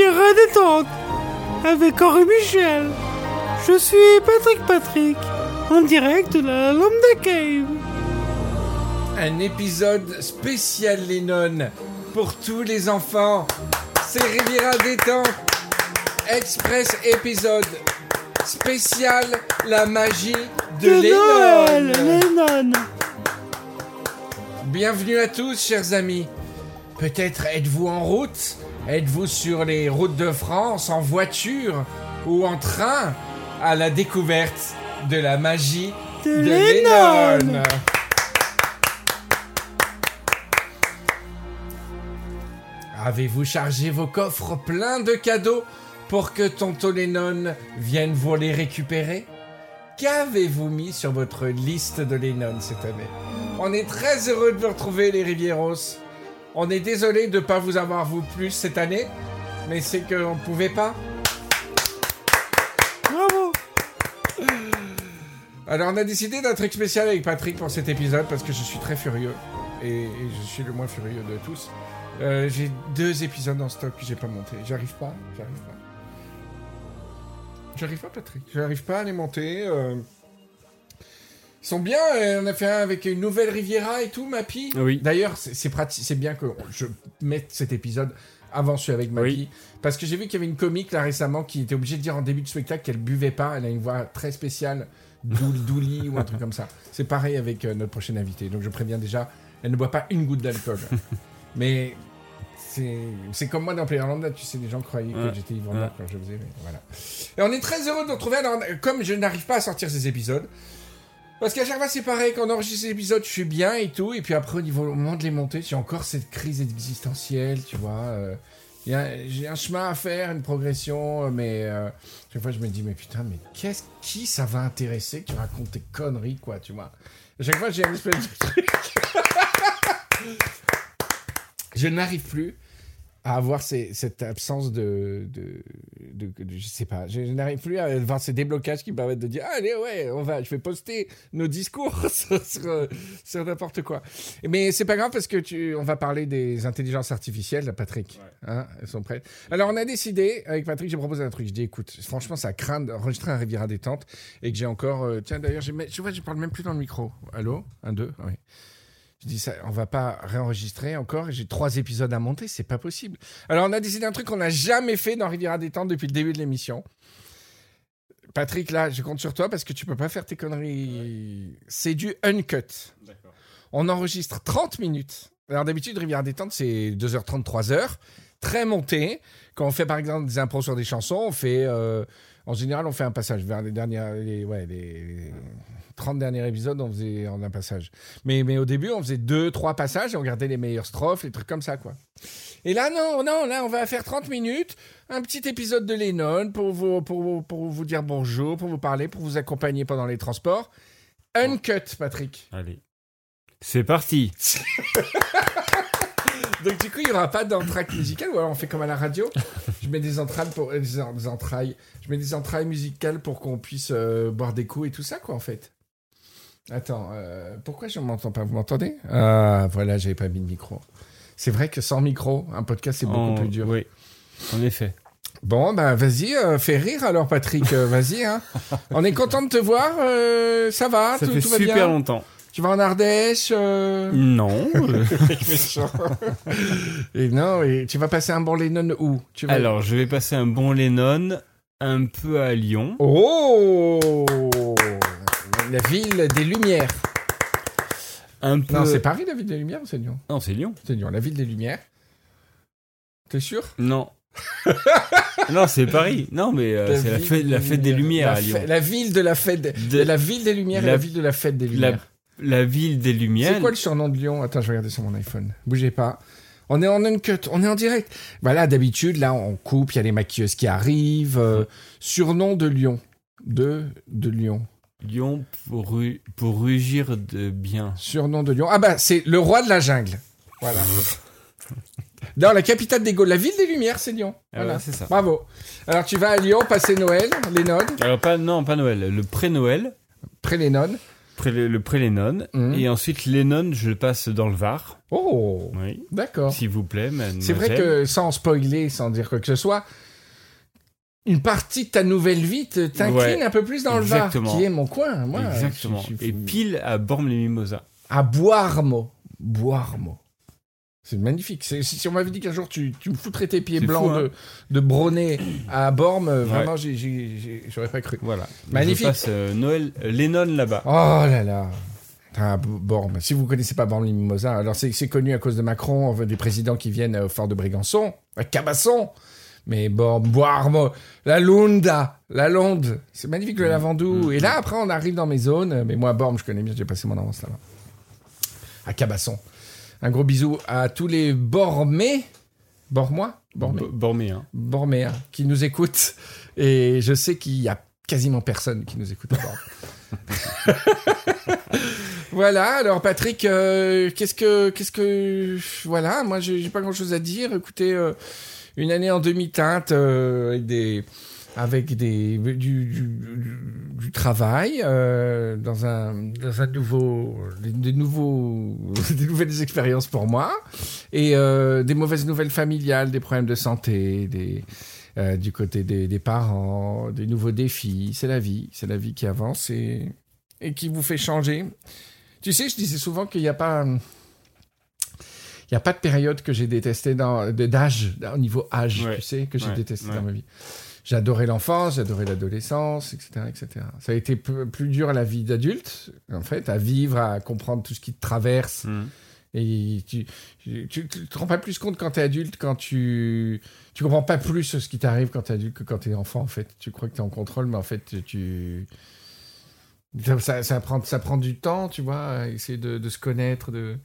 Riviera détente avec Henri Michel. Je suis Patrick Patrick, en direct de la Lambda Cave. Un épisode spécial Lennon pour tous les enfants. C'est Riviera détente. Express épisode spécial la magie de, De Lennon. Lennon. Bienvenue à tous, chers amis. Peut-être êtes-vous en route? Êtes-vous sur les routes de France, en voiture ou en train à la découverte de la magie De de, Lennon. Lennon Avez-vous chargé vos coffres pleins de cadeaux pour que Tonton Lennon vienne vous les récupérer? Qu'avez-vous mis sur votre liste de Lennon cette année? On est très heureux de vous retrouver, les Rivieros. On est désolé de ne pas vous avoir vu plus cette année, mais c'est qu'on ne pouvait pas. Bravo. Alors, on a décidé d'un truc spécial avec Patrick pour cet épisode parce que je suis très furieux. Et, et je suis le moins furieux de tous. Euh, j'ai deux épisodes en stock que j'ai pas monté. J'arrive pas, j'arrive pas. J'arrive pas, Patrick. J'arrive pas à les monter. euh. Ils sont bien. euh, on a fait un avec une nouvelle Riviera et tout, Mappy. Oui. D'ailleurs, c'est pratique, c'est bien que je mette cet épisode avant celui avec Mappy. Oui. Parce que j'ai vu qu'il y avait une comique là récemment qui était obligée de dire en début de spectacle qu'elle buvait pas. Elle a une voix très spéciale, douli, ou un truc comme ça. C'est pareil avec euh, notre prochaine invitée. Donc je préviens déjà, elle ne boit pas une goutte d'alcool. Mais c'est c'est comme moi dans Playerland, tu sais, les gens croyaient que j'étais ivrogne Ouais. quand je faisais. Mais voilà. Et on est très heureux de nous retrouver. Alors, comme je n'arrive pas à sortir ces épisodes, parce qu'à chaque fois, c'est pareil, quand on enregistre ces épisodes, je suis bien et tout, et puis après, au niveau au moment de les monter, j'ai encore cette crise existentielle, tu vois. euh, j'ai un chemin à faire, une progression, euh, mais euh, chaque fois, je me dis, mais putain, mais qu'est-ce qui ça va intéresser que tu racontes tes conneries, quoi, tu vois. À chaque fois, j'ai une espèce de truc. je n'arrive plus à avoir ces- cette absence de, de, de- de- je sais pas, je, je n'arrive plus à avoir ces déblocages qui me permettent de dire allez ouais, on va, je vais poster nos discours sur, sur, sur n'importe quoi. Mais c'est pas grave parce que tu, on va parler des intelligences artificielles, Patrick. Hein, elles sont prêtes. Alors on a décidé avec Patrick, j'ai proposé un truc. Je dis écoute, franchement ça craint d'enregistrer un Riviera détente et que j'ai encore, euh, tiens d'ailleurs, tu vois, je parle même plus dans le micro. Allô, un deux, oui. Je dis ça, on va pas réenregistrer encore. J'ai trois épisodes à monter, c'est pas possible. Alors on a décidé un truc qu'on n'a jamais fait dans Riviera détente depuis le début de l'émission. Patrick, là, je compte sur toi parce que tu peux pas faire tes conneries. C'est du uncut. On enregistre 30 minutes. Alors d'habitude, Riviera détente, c'est 2h30, 3h. Très monté. Quand on fait par exemple des impros sur des chansons, on fait. euh, en général, on fait un passage vers les dernières. Les, ouais, les 30 derniers épisodes, on faisait en un passage. Mais, mais au début, on faisait deux, trois passages et on gardait les meilleures strophes, les trucs comme ça, quoi. Et là, non, non, là, on va faire 30 minutes, un petit épisode de Lennon pour vous, pour, vous- pour vous dire bonjour, pour vous parler, pour vous accompagner pendant les transports. Uncut, Patrick. Allez. C'est parti. Donc, du coup, il n'y aura pas d'entraque musicale, ou alors on fait comme à la radio. Je mets des entrailles pour. euh, Des, entrailles. Je mets des entrailles musicales pour qu'on puisse euh, boire des coups et tout ça, quoi, en fait. Attends, euh, pourquoi je ne m'entends pas? Vous m'entendez? Ah, voilà, j'avais pas mis de micro. C'est vrai que sans micro, un podcast, c'est beaucoup En- plus dur. Oui. En effet. Bon, ben vas-y, euh, fais rire alors, Patrick. euh, vas-y, hein. On est content de te voir. ça va? Ça tout, fait tout va super bien? longtemps. Tu vas en Ardèche Non. et non, et tu vas passer un bon Lennon où? Tu vas... Alors, je vais passer un bon Lennon un peu à Lyon. Oh La ville des Lumières. Un peu. Non, c'est Paris, la ville des Lumières ou c'est Lyon? Non, c'est Lyon. C'est Lyon, la ville des Lumières. T'es sûr? Non. non, c'est Paris. Non, mais euh, c'est la fête, la fête des Lumières La à Lyon. La ville de la fête... de- De- La ville des Lumières et La- la ville de la fête des la, Lumières. la ville des Lumières. C'est quoi le surnom de Lyon? Attends, je vais regarder sur mon iPhone. Bougez pas. On est en uncut, on est en direct. Voilà, d'habitude, là, on coupe, il y a les maquilleuses qui arrivent. euh, surnom de Lyon. De, de Lyon. Lyon pour, ru- pour rugir de bien. Surnom de Lyon. Ah bah, c'est le roi de la jungle. Voilà. Dans la capitale des Gaules, la ville des Lumières, c'est Lyon. Ah Voilà. ouais, c'est ça. Bravo. Alors, tu vas à Lyon passer Noël, Lennon, Alors, pas, non, pas Noël. Le pré-Noël. près Lennon. pré- le pré-Lennon. Mhm. Et ensuite, Lennon, je le passe dans le Var. Oh, Oui. d'accord. S'il vous plaît, mademoiselle. C'est vrai que sans spoiler, sans dire quoi que ce soit, une partie de ta nouvelle vie t'incline Ouais. un peu plus dans le Var, qui est mon coin. Moi, Exactement. je- je- Et pile à Bormes-les-Mimosas. à Boirmo. Boirmo. C'est magnifique. Si, on m'avait dit qu'un jour tu, tu me foutrais tes pieds blancs fou, hein. de, de Bronnet à Bormes, euh, vraiment, j'aurais pas cru. Voilà. Magnifique. Je passe euh, Noël euh, Lennon là-bas. Oh là là. Ah, Bormes. Si vous connaissez pas Bormes les Mimosas, alors c'est connu à cause de Macron, des présidents qui viennent au fort de Brégançon, à Cabasson. Mais Bormes, Boirmo, la Lunda, la Londe, c'est magnifique le Lavandou. Mm. Et là, après, on arrive dans mes zones. Mais moi, Bormes, je connais bien, j'ai passé mon enfance là-bas. À Cabasson. Un gros bisou à tous les Bormés. Bormois? Bormés B- Borméen. Borméens qui nous écoutent. Et je sais qu'il y a quasiment personne qui nous écoute à Bormes. voilà, alors Patrick, euh, qu'est-ce que. Qu'est-ce que. Voilà, moi j'ai pas grand chose à dire. Écoutez, euh, une année en demi-teinte euh, avec du, travail euh, dans un dans un nouveau des, des des nouvelles expériences pour moi et euh, des mauvaises nouvelles familiales, des problèmes de santé, du côté des, des parents, des nouveaux défis. C'est la vie, c'est la vie qui avance et, et qui vous fait changer. Tu sais, je disais souvent qu'il n'y a pas. Il n'y a pas de période que j'ai détesté dans, d'âge, au niveau âge, Ouais. tu sais, que j'ai Ouais, détesté ouais. dans ma vie. J'adorais l'enfance, j'adorais l'adolescence, etc., etc. Ça a été plus dur à la vie d'adulte, en fait, à vivre, à comprendre tout ce qui te traverse. Mhm. Et tu, tu, tu te rends pas plus compte quand t'es adulte, quand tu, tu comprends pas plus ce qui t'arrive quand t'es adulte que quand t'es enfant, en fait. Tu crois que t'es en contrôle, mais en fait, tu, ça, ça, ça prend, ça prend du temps, tu vois, à essayer de, de se connaître, de,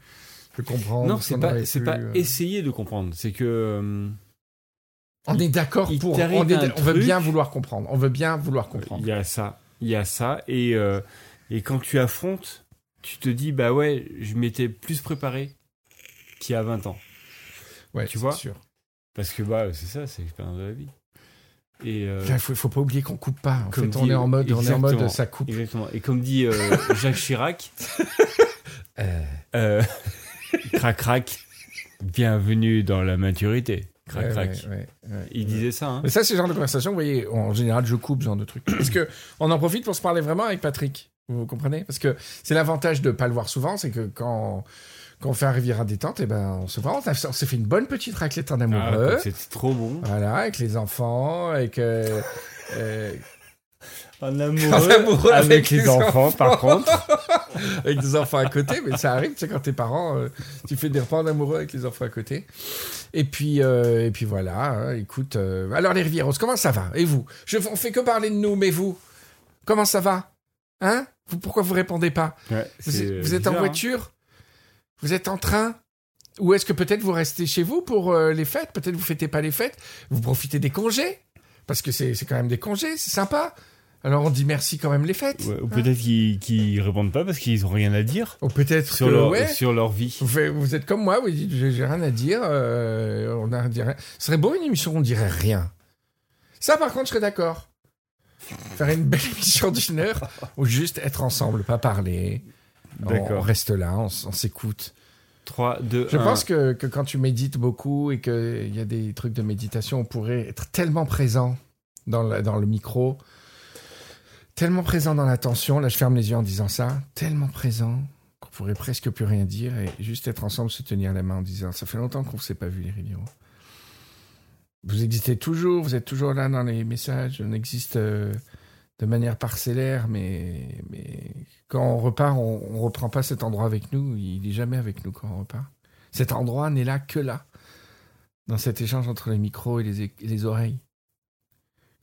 de comprendre. Non, ce c'est pas, c'est pas euh. essayer de comprendre. C'est que. euh, On est d'accord pour, on, est- on veut bien vouloir comprendre. On veut bien vouloir comprendre. Il y a ça, il y a ça, et euh, et quand tu affrontes, tu te dis bah ouais, je m'étais plus préparé qu'il y a 20 ans, Ouais, tu vois sûr. parce que bah c'est ça, c'est l'expérience de la vie. Et euh, Il faut, faut pas oublier qu'on coupe pas. En fait, on dit- est en mode, on est en mode, ça coupe. exactement. Et comme dit euh, Jacques Chirac, crac crac, bienvenue dans la maturité, crac ouais, crac. ouais, ouais, ouais. Il disait ça. Hein. Mais ça, c'est le genre de conversation, vous voyez, en général, je coupe ce genre de truc. Parce que on en profite pour se parler vraiment avec Patrick. Vous comprenez? Parce que c'est l'avantage de pas le voir souvent, c'est que quand, quand on fait un Riviera détente, et ben, on se voit, on, s'est fait une bonne petite raclette en Ah, amoureux. C'était trop bon. voilà, avec les enfants, avec... euh, euh, En En amoureux, amoureux avec, avec les les enfants, par contre. avec des enfants à côté, mais ça arrive, tu sais, quand t'es parent, euh, tu fais des repas en amoureux avec les enfants à côté. Et puis, euh, et puis voilà, hein, écoute. euh, alors, les Rivieros, comment ça va? Et vous? Je, On fait que parler de nous, mais vous Comment ça va? Hein? Vous, Pourquoi vous répondez pas? Ouais, Vous, êtes- en hein. voiture? Vous êtes en train? Ou est-ce que peut-être vous restez chez vous pour euh, les fêtes? Peut-être vous fêtez pas les fêtes? Vous profitez des congés? Parce que c'est c'est quand même des congés, c'est sympa. Alors on dit merci quand même les fêtes. Ouais, ou hein. peut-être qu'ils qu'ils répondent pas parce qu'ils ont rien à dire Ou peut-être sur leur, ouais, sur leur vie. vous, faites- vous êtes comme moi, vous dites j'ai rien à dire, euh, on a rien à dire. Ce serait beau une émission où on dirait rien. Ça par contre je serais d'accord. Faire une belle émission d'une heure ou juste être ensemble, pas parler. On- On D'accord. reste là, on, s'écoute. 3, 2, Je 1. pense que, que quand tu médites beaucoup et qu'il y a des trucs de méditation, on pourrait être tellement présent dans, la- dans le micro, tellement présent dans l'attention. Là, je ferme les yeux en disant ça. Tellement présent qu'on pourrait presque plus rien dire et juste être ensemble, se tenir la main en disant Ça fait longtemps qu'on ne s'est pas vu, les Rivieros. Vous existez toujours, vous êtes toujours là dans les messages. On existe euh, de manière parcellaire, mais, quand on repart, on, on reprend pas cet endroit avec nous. Il est jamais avec nous quand on repart. Cet endroit n'est là que là, dans cet échange entre les micros et les oreilles.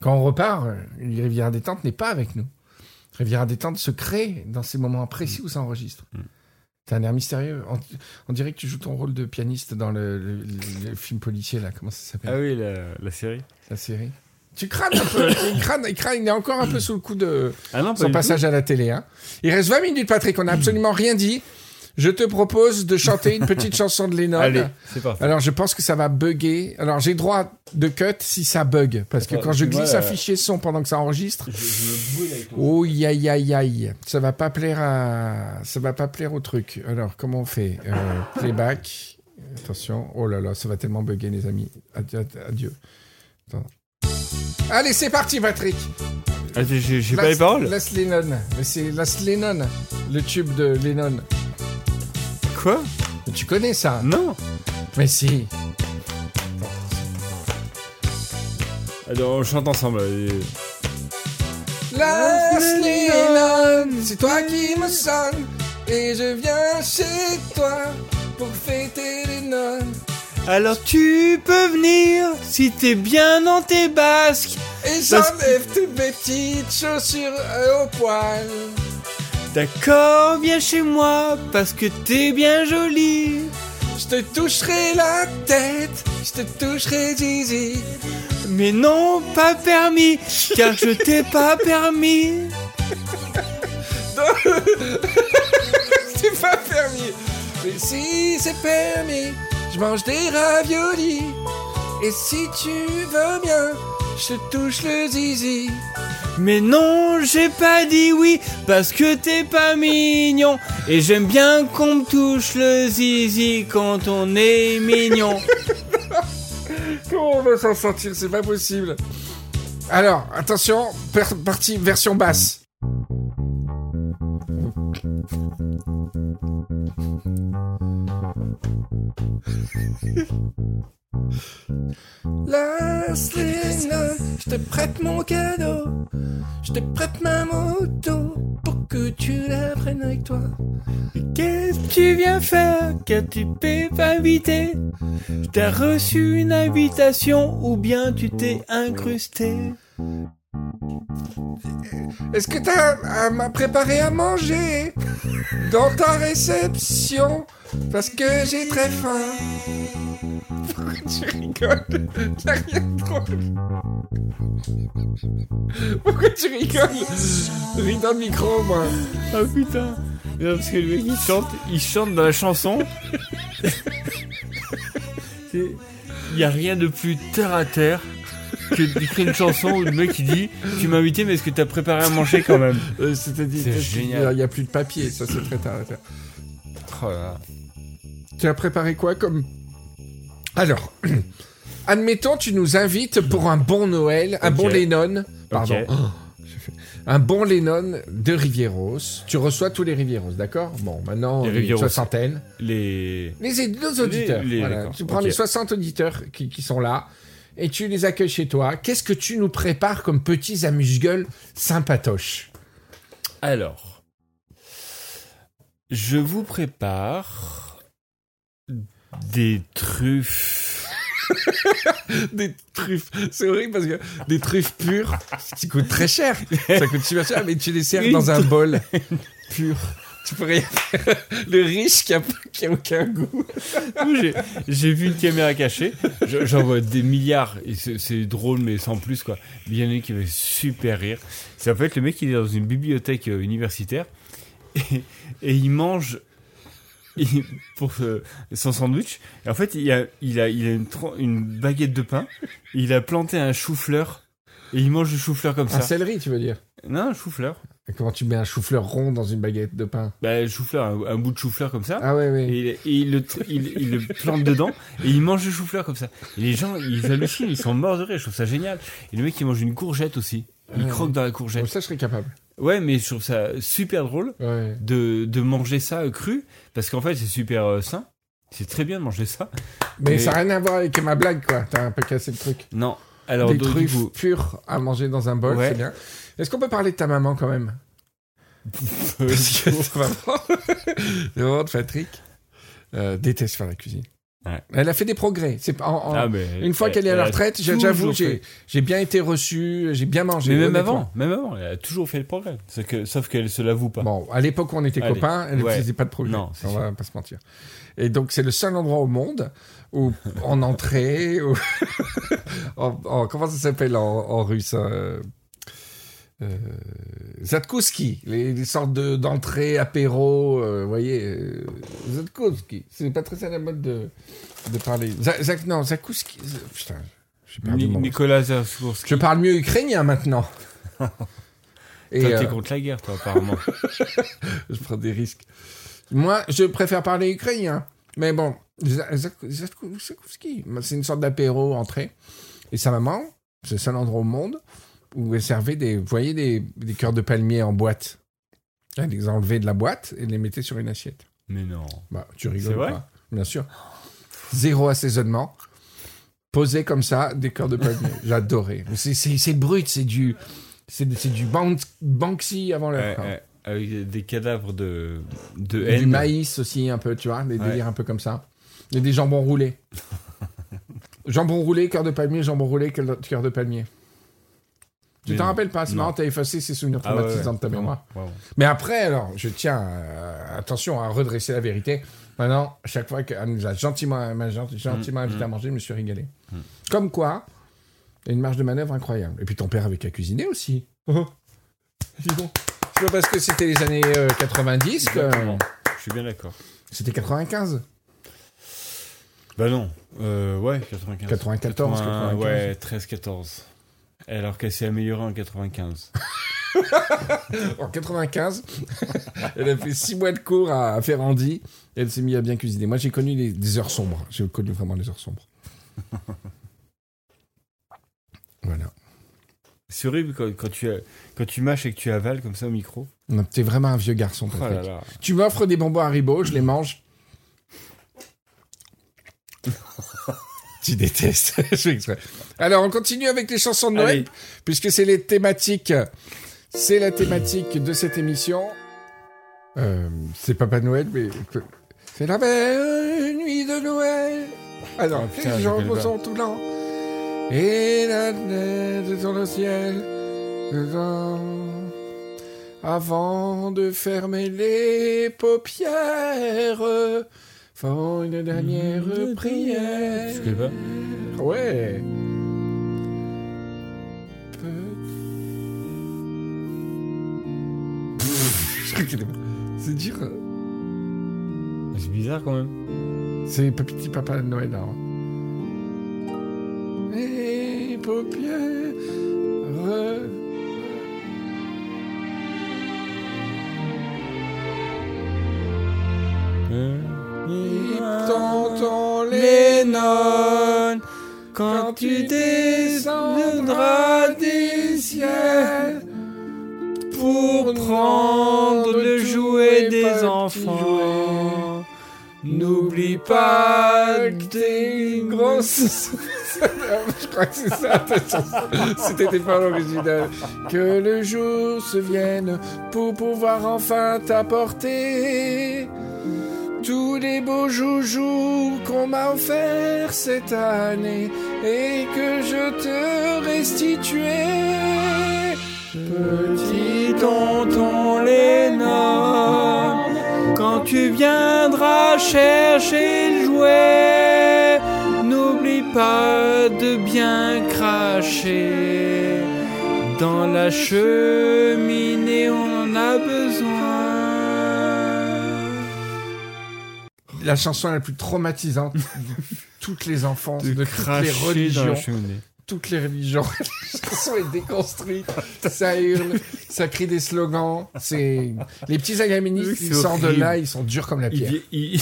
Quand on repart, euh, une rivière détente n'est pas avec nous. Rivière détente se crée dans ces moments précis où ça enregistre. Mm. C'est un air mystérieux. On, on dirait que tu joues ton rôle de pianiste dans le, le- le- le film policier, là. Comment ça s'appelle? Ah oui, la, la série. La série. Tu crânes un peu. il, crâne, il crâne, il est encore un peu sous le coup de Ah non, son passage à la télé. Hein. Il reste 20 minutes, Patrick. On n'a absolument rien dit. Je te propose de chanter une petite chanson de Lennon. Allez, c'est parti. Alors, je pense que ça va bugger. Alors, j'ai droit de cut si ça bug. Parce que quand je glisse un euh, fichier son pendant que ça enregistre, Je, je me brûle avec ton... oh, aïe, aïe, aïe. Ça va pas plaire à... Ça va pas plaire au truc. Alors, comment on fait? Euh, Playback. Attention. Oh là là, ça va tellement bugger, les amis. Adieu. adieu. Attends. Allez, c'est parti, Patrick. J'ai pas les paroles Last Lennon. Mais c'est Last Lennon. Le tube de Lennon. Quoi Mais tu connais ça Non Mais si. Allez, on chante ensemble. allez. C'est toi qui me sonne et je viens chez toi pour fêter Lennon. Alors tu peux venir si t'es bien dans tes basques. Et Parce- j'enlève toutes mes petites chaussures euh, au poil. D'accord, viens chez moi parce que t'es bien jolie. Je te toucherai la tête, je te toucherai Zizi. Mais non, pas permis, car je t'ai pas permis. C'est pas permis. Mais si c'est permis, je mange des raviolis. Et si tu veux bien, je te touche le zizi. Mais non, j'ai pas dit oui parce que t'es pas mignon. Et j'aime bien qu'on me touche le zizi quand on est mignon. Comment on va s'en sortir? C'est pas possible. Alors, attention, per- partie version basse. Last Lennon, je te prête mon cadeau. Je te prête ma moto pour que tu la prennes avec toi. Qu'est-ce que tu viens faire? Car tu t'es pas invité T'as reçu une invitation ou bien tu t'es incrusté? Est-ce que t'as à m'a préparé à manger dans ta réception? Parce que j'ai très faim. Pourquoi tu rigoles? T'as rien de drôle. Pourquoi tu rigoles? Ris dans le micro, moi. Oh putain Non, Parce que le mec il chante, il chante dans la chanson. Il y a rien de plus terre à terre que d'écrire une chanson où le mec il dit Tu m'as invité mais est-ce que t'as préparé à manger quand même Euh, C'est-à-dire, C'est génial. Il n'y a plus de papier, ça c'est très tard à faire. Oh là. Tu as préparé quoi comme... Alors, admettons, tu nous invites pour un bon Noël, un bon Lennon. Pardon. Oh, un bon Lennon de Rivieros. Tu reçois tous les Rivieros, d'accord? Bon, maintenant, Les une soixantaine. Les. Les, nos auditeurs. les- voilà. d'accord, Tu prends les 60 auditeurs qui, qui sont là et tu les accueilles chez toi. Qu'est-ce que tu nous prépares comme petits amuse-gueules sympatoches Alors. Je vous prépare des truffes. Des truffes. C'est horrible parce que des truffes pures, qui coûtent très cher. Ça coûte super cher, mais tu les sers dans un bol pur. Tu peux rien faire. Le riche qui a, qui a aucun goût. J'ai- vu une caméra cachée. Je- J'en vois des milliards. Et c'est drôle, mais sans plus, quoi. Il y en a une qui avait super rire. C'est en fait le mec, il est dans une bibliothèque euh, universitaire. Et, et il mange il- pour euh, son sandwich. Et en fait, il a, il a, il a une, baguette de pain. Il a planté un chou-fleur. Et il mange le chou-fleur comme Un ça. céleri, tu veux dire? Non, un chou-fleur. Comment tu mets un chou-fleur rond dans une baguette de pain Bah, le chou-fleur, un, un bout de chou-fleur comme ça. Ah ouais, ouais. il, et il le, il, il le plante dedans et il mange le chou-fleur comme ça. Et les gens, ils hallucinent, ils sont morts de rire. Je trouve ça génial. Et le mec, il mange une courgette aussi. Il Ouais. croque dans la Bon, courgette. ça, je serais capable. Ouais, mais je trouve ça super drôle Ouais. de, de manger ça cru parce qu'en fait, c'est super euh, sain. C'est très bien de manger ça. Mais, Mais- ça n'a rien à voir avec ma blague, quoi. T'as un peu cassé le truc. Non. Alors, Des truffes pures à manger dans un bol, Ouais. c'est bien. Est-ce qu'on peut parler de ta maman quand même? Parce que ta maman, maman de Patrick, euh, déteste faire la cuisine. Ouais. Elle a fait des progrès. C'est pas- en- en- Ah, une fois elle- qu'elle est à la retraite, j'avoue, j'ai bien été reçu, j'ai bien mangé. Mais même avant, même avant, elle a toujours fait le progrès. Que, sauf qu'elle se l'avoue pas. Bon, à l'époque où on était Allez. copains, elle ne Ouais. faisait pas de progrès. Non, on va pas se mentir. Et donc, c'est le seul endroit au monde où, en entrée, en, en- comment ça s'appelle en, en russe euh, euh, Zatkowski, les, les sortes de- d'entrées, apéro, euh, vous voyez, euh, Zatkowski. C'est pas très à la mode de, de parler. Za- Zak, non, Zatkowski. Putain, Ni- Nicolas Zaskourski. Je parle mieux ukrainien maintenant. Et Toi, t'es euh, contre la guerre, toi, apparemment. je prends des risques. Moi, je préfère parler ukrainien. Mais bon, Zatkowski, c'est une sorte d'apéro entrée. Et sa maman, c'est le seul endroit au monde où elle servait des, vous voyez, des, des cœurs de palmier en boîte. Elle les enlevait de la boîte et les mettait sur une assiette. Mais non. Bah, tu rigoles vrai pas? Bien sûr. Zéro assaisonnement. Posé comme ça, des cœurs de palmier. J'adorais. C'est- C'est c'est brut, c'est du, c'est c'est du Ban- Banksy avant l'heure. Avec des cadavres de, de Du haine. maïs aussi, un peu, tu vois, des Ouais. délires un peu comme ça. Il y a des jambons roulés. jambon roulé, cœur de palmier, jambon roulé, cœur de palmier. Tu t'en rappelles pas, c'est marrant, t'as effacé ces souvenirs Ah ouais, traumatisants de ta mémoire. Wow. Mais après, alors, je tiens, euh, attention à redresser la vérité. Maintenant, chaque fois qu'elle nous a gentiment, gentiment Mm, invité mm. à manger, je me suis régalé. Mm. Comme quoi, il y a une marge de manœuvre incroyable. Et puis ton père avait qu'à cuisiner aussi. Dis donc. C'est pas parce que c'était les années euh, 90 que... Je suis bien d'accord. C'était 95 Bah non. Euh, ouais, 95. 94, 95. Ouais, 13-14. Alors qu'elle s'est améliorée en 95. En 95, elle a fait six mois de cours à, à Ferrandi et elle s'est mise à bien cuisiner. Moi, j'ai connu les, des heures sombres. J'ai connu vraiment les heures sombres. voilà. C'est horrible quand, quand tu, as- quand tu mâches et que tu avales comme ça au micro. Non, T'es vraiment un vieux garçon, Oh Patrick. là là. Tu m'offres des bonbons Haribo, je les mange. tu détestes. je fais exprès. Alors, on continue avec les chansons de Noël, Allez. puisque c'est les thématiques. C'est la thématique de cette émission. Euh, c'est Papa Noël, mais c'est la belle nuit de Noël. Alors, Ah, les pas. sont tout blancs. Et la neige dans le ciel. Avant de fermer les paupières, font une dernière prière. Je pas. Ouais. C'est dur. C'est bizarre quand même. C'est petit papa de Noël là. hein. Paupières. T'entends quand tu descendras des ciels Pour prendre le jouet des enfants. N'oublie pas que t'es une grosse. Je crois que c'est ça. C'était tes paroles originales. Que le jour se vienne pour pouvoir enfin t'apporter tous les beaux joujoux qu'on m'a offerts cette année et que je te restituais. Petit tonton Lénore, Quand tu viendras chercher le jouet, n'oublie pas de bien cracher. Dans la cheminée, on a besoin. La chanson la plus traumatisante de toutes les enfances, de, De toutes les religions. toutes les religions. La chanson est déconstruite. Ça hurle, ça crie des slogans. C'est les petits agaménistes, C'est ils sortent de là, ils sont durs comme la pierre. il-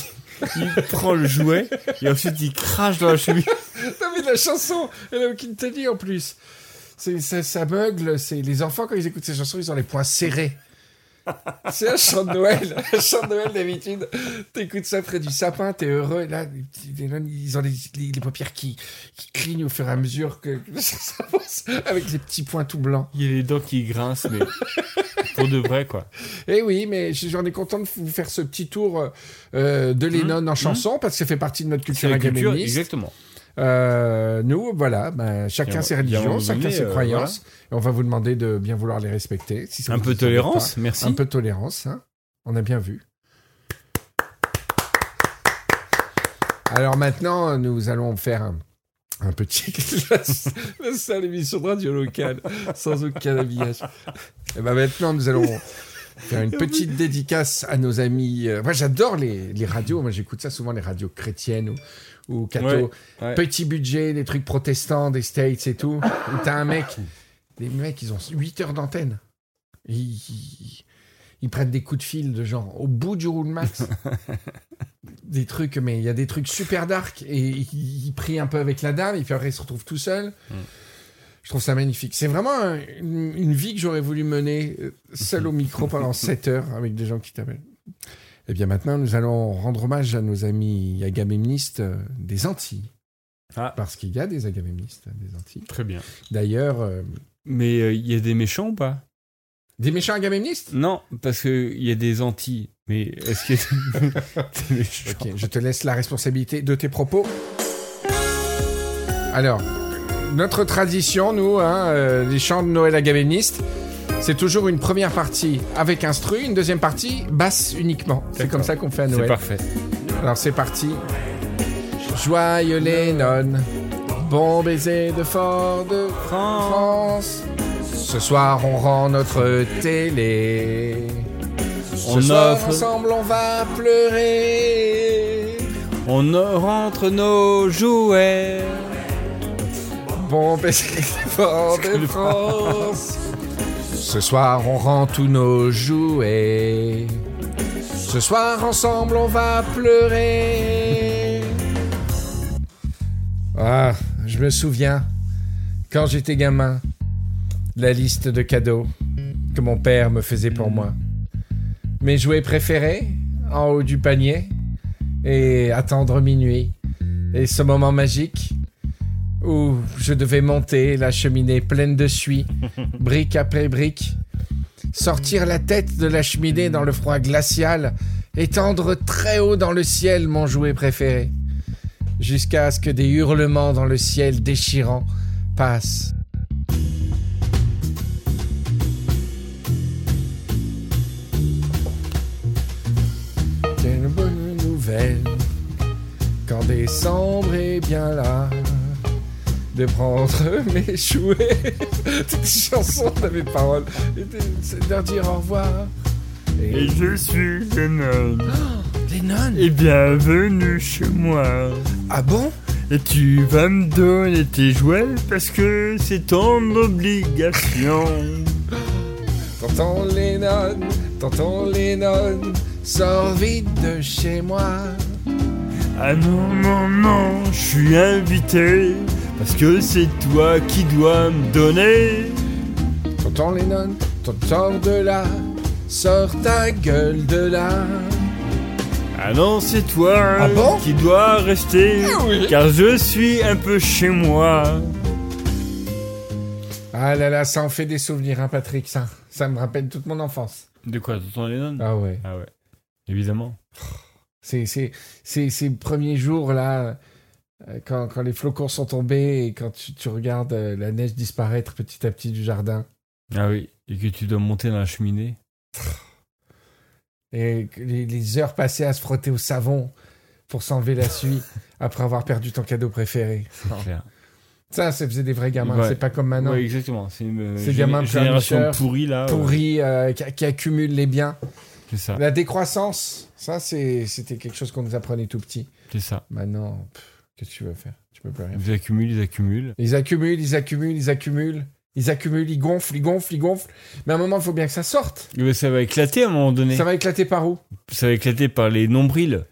il prend le jouet et ensuite il crache dans la cheminée. T'as vu la chanson Elle a aucune tenue en plus. C'est ça, ça beugle. C'est les enfants quand ils écoutent ces chansons, ils ont les poings serrés. C'est un chant de Noël. Un chant de Noël d'habitude. T'écoutes ça près du sapin, t'es heureux. Et là, ils ont les, les- les paupières qui, qui clignent au fur et à mesure que ça avance, avec les petits points tout blancs. Il y a les dents qui grincent, mais pour de vrai, quoi. Eh oui, mais j'en ai content de vous faire ce petit tour euh, de Lennon en chanson parce que ça fait partie de notre culture culture, exactement. Euh, nous, voilà, ben, chacun on- ses religions, chacun ses euh, croyances. Et on va vous demander de bien vouloir les respecter. Si ça Un peu de tolérance, pas. merci. Un peu de tolérance, hein. on a bien vu. Alors maintenant, nous allons faire un, Un petit. la, la seule émission de radio locale, sans aucun habillage. Et ben maintenant, nous allons faire une petite dédicace à nos amis. euh, Moi, j'adore les, les radios. Moi, j'écoute ça souvent, les radios chrétiennes ou, ou catho. Ouais, ouais. Petit budget, des trucs protestants, des States et tout. Où t'as un mec. Les mecs, ils ont 8 heures d'antenne. Ils, ils- ils prennent des coups de fil de gens au bout du roule max. des trucs, mais il y a des trucs super dark et il, il prie un peu avec la dame et puis après il se retrouve tout seul. Je trouve ça magnifique. C'est vraiment un- une, une vie que j'aurais voulu mener euh, seul au micro pendant 7 heures avec des gens qui t'appellent. Et bien maintenant, nous allons rendre hommage à nos amis agamémnistes euh, des Antilles. Ah. Parce qu'il y a des agamémnistes des Antilles. Très bien. D'ailleurs, euh, Mais euh, il y a des méchants ou pas? Des méchants agamémnistes Non, parce qu'il y a des Antilles. Mais est-ce qu'il y a des méchants? Je te laisse la responsabilité de tes propos. Alors, notre tradition, nous, hein, euh, les chants de Noël agaménistes, c'est toujours une première partie avec instru, une deuxième partie basse uniquement. C'est comme ça qu'on fait à C'est Noël. parfait. Alors c'est parti. Joyeux Lennon, bon baiser de Fort de France. Ce soir on rend notre télé. Ce On soir offre- ensemble on va pleurer. On rentre nos jouets. Fort de France. Ce soir on rend tous nos jouets. Ce soir ensemble on va pleurer. Ah, je me souviens, quand j'étais gamin, la liste de cadeaux que mon père me faisait pour moi. Mes jouets préférés, en haut du panier, et attendre minuit. Et ce moment magique où je devais monter la cheminée pleine de suie, brique après brique, sortir la tête de la cheminée dans le froid glacial et tendre très haut dans le ciel mon jouet préféré, jusqu'à ce que des hurlements dans le ciel déchirant passent. Quelle bonne nouvelle quand décembre est bien là de prendre mes jouets. Toutes les chansons n'avaient pas paroles. Et de- C'est de leur dire au revoir. Et je suis Lennon. les nonnes Et bienvenue chez moi. Ah bon? Et tu vas me donner tes jouets parce que c'est ton obligation. Tonton Lennon, tonton Lennon, sors vite de chez moi. Ah non, non, non, je suis invité parce que c'est toi qui dois me donner. Tonton Lennon, ton sors de là, sors ta gueule de là. Ah non, c'est toi Ah bon? qui dois rester Ah oui. car je suis un peu chez moi. Ah là là, ça en fait des souvenirs, hein, Patrick, ça. Ça me rappelle toute mon enfance. De quoi, Tonton Lennon? Ah ouais. Ah ouais, évidemment. C'est, c'est, c'est, ces premiers jours là, euh, quand, quand les flocons sont tombés et quand tu, tu regardes euh, la neige disparaître petit à petit du jardin. Ah oui, et que tu dois monter dans la cheminée. Et les, les heures passées à se frotter au savon pour s'enlever la suie après avoir perdu ton cadeau préféré. Clair. Ça, ça faisait des vrais gamins. Ouais. C'est pas comme maintenant. Ouais, exactement. C'est une euh, Ces gamins génération pourrie là. ouais. Euh, qui, qui accumulent les biens. C'est ça, La décroissance, ça, c'était quelque chose qu'on nous apprenait tout petit. c'est ça. Maintenant, pff, qu'est-ce que tu veux faire? Tu peux plus rien. Ils accumulent, ils accumulent. Ils accumulent, ils accumulent, ils accumulent. Ils accumulent, ils gonflent, ils gonflent, ils gonflent. Mais à un moment, il faut bien que ça sorte. Ça va éclater à un moment donné. Ça va éclater par où? Ça va éclater par les nombrils.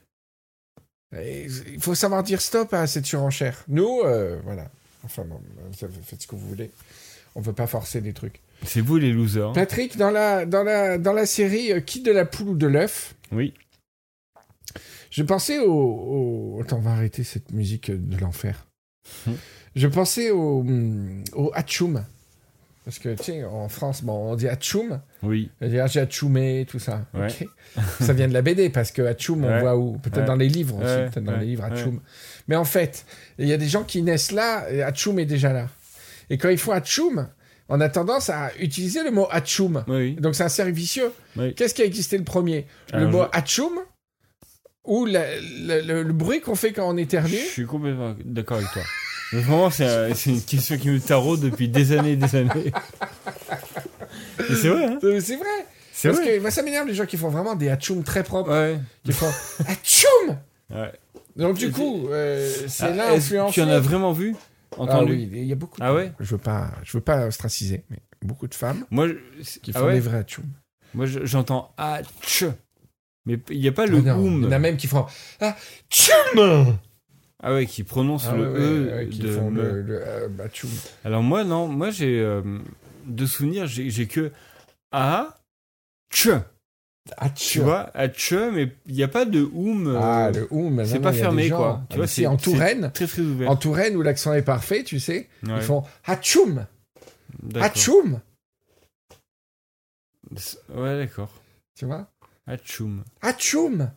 Et Il faut savoir dire stop à cette surenchère. Nous, euh, voilà. Enfin, bon, faites ce que vous voulez. On veut pas forcer des trucs. C'est vous les losers. Patrick, dans la, dans la, dans la série euh, Qui de la poule ou de l'œuf, Oui. Je pensais au, au- Attends, on va arrêter cette musique de l'enfer. Hmm. Je pensais au, au Hatchoum. Parce que, tu sais, en France, bon, on dit Hatchoum. Oui. On dit, ah, j'ai Hatchoumé, tout ça. Ouais. Ça vient de la BD, parce que Hatchoum, on voit où? Peut-être Ouais. dans les livres aussi. Peut-être dans les livres, ouais. Hatchoum. Mais en fait, il y a des gens qui naissent là, et Hatchoum est déjà là. Et quand ils font Hatchoum, on a tendance à utiliser le mot Hatchoum. Oui. Donc c'est un cercle vicieux. Oui. Qu'est-ce qui a existé le premier? Le mot je- Hatchoum ou la- le, le- le bruit qu'on fait quand on Je éternue suis complètement d'accord avec toi. Vraiment, c'est un- c'est une question qui me taraude depuis des années et des années. Et c'est vrai, hein mais C'est vrai. C'est Parce vrai. que moi, ça m'énerve les gens qui font vraiment des hatchoum très propres. Ouais. Qui font hatchoum ouais. Donc du coup, euh, c'est Ah, là que influencé. Tu en as vraiment vu Ah Entendu? oui, il y a beaucoup. de- Ah ouais? Je veux pas, je veux pas ostraciser, mais beaucoup de femmes Moi, je- qui ah font ouais? des vrais hatchoum. Moi, je- j'entends Hatch. Mais il n'y a pas le Ah oum. Il y en a même qui font hatchoum. Ah ouais, qui prononce Ah le ouais, E ouais, qui de font me. le, le euh, hatchoum. Alors moi, non. Moi, j'ai... euh, de souvenirs, j'ai que A... Tch. Tu Hatchoum. vois, Hatch, mais il n'y a pas de oum. euh, Ah, le oum. c'est pas fermé, gens- quoi. Tu Ah, vois, c'est- en Touraine, Très, très ouvert. en Touraine où l'accent est parfait, tu sais, Ouais, ils font hatchoum. d'accord. Hatchoum. Ouais, d'accord. Tu vois? Hatchoum. Hatchoum.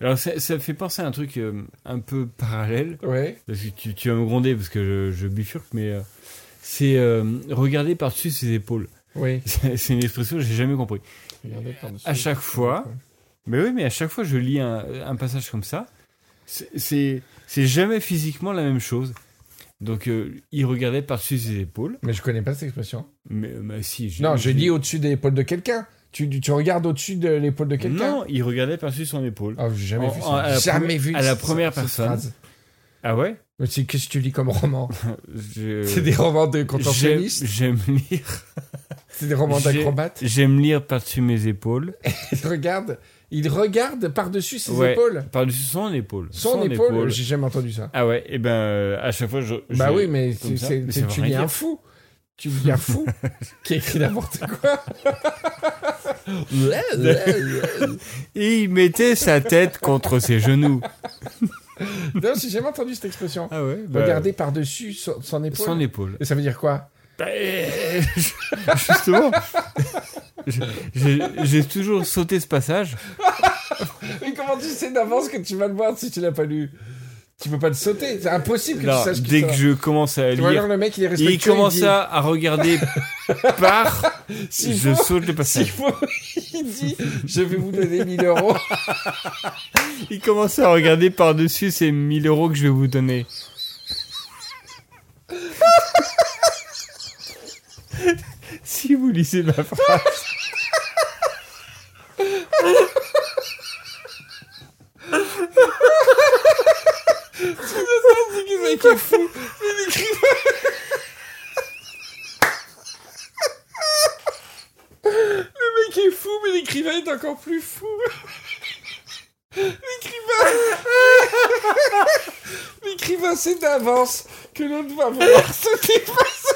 Alors, ça, ça fait penser à un truc euh, un peu parallèle. Ouais. Parce que tu, tu vas me gronder parce que je, je bifurque, mais euh, c'est euh, regarder par-dessus ses épaules. Oui. C'est une expression que j'ai jamais compris. Regardez par-dessus. À chaque fois, Mais oui, mais à chaque fois je lis un, un passage comme ça, c'est- c'est jamais physiquement la même chose. Donc il regardait par-dessus ses épaules. Mais je connais pas cette expression. Mais bah, si. Non, je dis au-dessus de l'épaule de quelqu'un. Tu, tu regardes au-dessus de l'épaule de quelqu'un Non, il regardait par-dessus son épaule. Oh, j'ai jamais En- vu ça. jamais première- vu à la première personne. phrase. Ah ouais? Qu'est-ce que tu lis comme roman Je- C'est des romans de contorsionnistes j'aime lire. C'est des romans d'acrobates J'aime lire par-dessus mes épaules. Il regarde, il regarde par-dessus ses Ouais, épaules. Par-dessus son épaule. Son, épaule, j'ai jamais entendu ça. Ah ouais, et ben euh, à chaque fois je. Bah oui, mais mais tu lis un fou. Tu un fou qui écrit n'importe quoi. Et il mettait sa tête contre ses genoux. non, j'ai jamais entendu cette expression. Ah ouais Regarder par-dessus son, son épaule. Son épaule. Et ça veut dire quoi Bah, Justement, j'ai toujours sauté ce passage. Mais comment tu sais d'avance que tu vas le voir si tu l'as pas lu? Tu peux pas le sauter. C'est impossible que Non, tu saches dès que je commence à Tu vois, alors le mec, il est respectueux. il commence dit, à, regarder par. S'il je faut- saute le passage. faut, il dit Je vais vous donner 1000 euros. Il commence à regarder par-dessus ces 1000 euros que je vais vous donner. si vous lisez ma phrase. Le mec est fou. Mais l'écrivain. Le mec est fou, mais l'écrivain est encore plus fou. L'écrivain. L'écrivain sait d'avance que l'autre va vouloir sauter face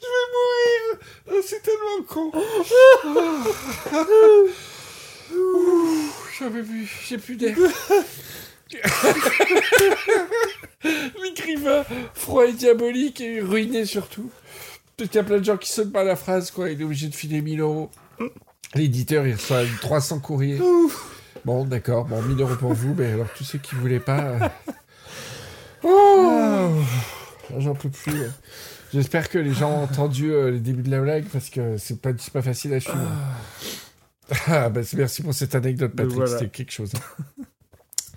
Je vais mourir. Oh, c'est tellement con. Ouh, J'avais vu, j'ai plus d'air. L'écrivain froid et diabolique et ruiné surtout. Il y a plein de gens qui sautent pas la phrase, quoi. Il est obligé de filer 1000 euros. L'éditeur, il reçoit 300 courriers. Bon, d'accord. Bon, 1000 euros pour vous. Mais alors, tous ceux qui voulaient pas. euh, Oh J'en peux plus. J'espère que les gens ont entendu euh, le début de la blague parce que c'est pas, c'est pas facile à suivre. Ah, bah, merci pour cette anecdote, Patrick. voilà. C'était quelque chose. hein.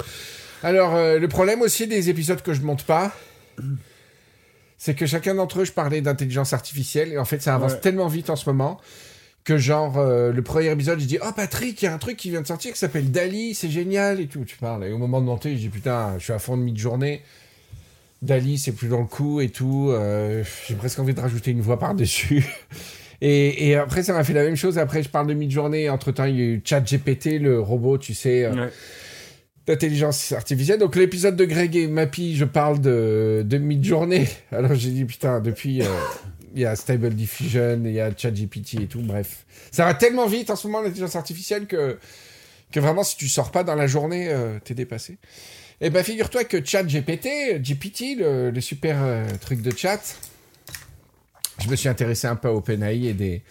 Alors, euh, le problème aussi des épisodes que je monte pas, c'est que chacun d'entre eux, je parlais d'intelligence artificielle et en fait, ça avance Ouais. tellement vite en ce moment que genre euh, le premier épisode, je dis oh Patrick, il y a un truc qui vient de sortir qui s'appelle Dali, c'est génial et tout. Tu parles et au moment de monter, je dis putain, je suis à fond de mi-journée. Dali, c'est plus dans le coup et tout. euh, J'ai presque envie de rajouter une voix par-dessus. Et, et après, ça m'a fait la même chose. Après, je parle de mid-journée. Entre-temps, il y a eu ChatGPT, le robot, tu sais, euh, Ouais. d'intelligence artificielle. Donc, l'épisode de Greg et Mappy, je parle de, de mid-journée. Alors, j'ai dit, putain, depuis, euh, il y a Stable Diffusion, il y a ChatGPT et tout. Bref. Ça va tellement vite en ce moment, l'intelligence artificielle, que, que vraiment, si tu sors pas dans la journée, euh, t'es dépassé. Eh ben, figure-toi que ChatGPT, GPT, le, le super euh, truc de chat, je me suis intéressé un peu à OpenAI et des,